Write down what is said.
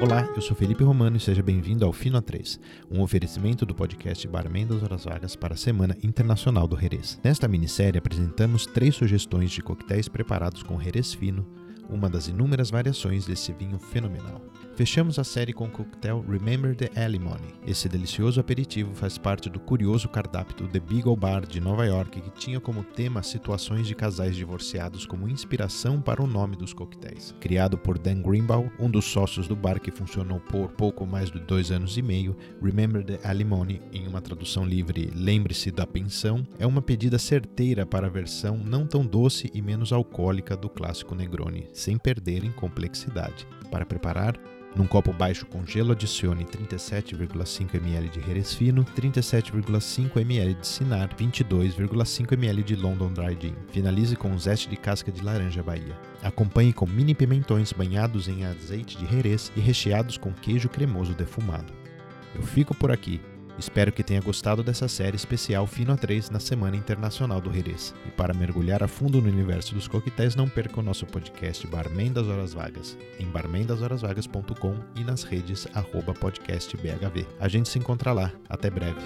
Olá, eu sou Felipe Romano e seja bem-vindo ao Fino A3, um oferecimento do podcast Barman das Horas Vagas para a Semana Internacional do Jerez. Nesta minissérie apresentamos três sugestões de coquetéis preparados com Jerez fino, uma das inúmeras variações desse vinho fenomenal. Fechamos a série com o coquetel Remember the Alimony. Esse delicioso aperitivo faz parte do curioso cardápio do The Beagle Bar de Nova York, que tinha como tema situações de casais divorciados como inspiração para o nome dos coquetéis. Criado por Dan Greenbaum, um dos sócios do bar que funcionou por pouco mais de dois anos e meio, Remember the Alimony, em uma tradução livre Lembre-se da pensão, é uma pedida certeira para a versão não tão doce e menos alcoólica do clássico Negroni, sem perder em complexidade. Para preparar, num copo baixo com gelo, adicione 37,5 ml de Jerez fino, 37,5 ml de Sinar, 22,5 ml de London Dry Gin. Finalize com um zeste de casca de laranja Bahia. Acompanhe com mini pimentões banhados em azeite de Jerez e recheados com queijo cremoso defumado. Eu fico por aqui. Espero que tenha gostado dessa série especial Fino A3 na Semana Internacional do Jerez. E para mergulhar a fundo no universo dos coquetéis, não perca o nosso podcast Barman das Horas Vagas, em barmendashorasvagas.com e nas redes arroba podcastbhv. A gente se encontra lá. Até breve.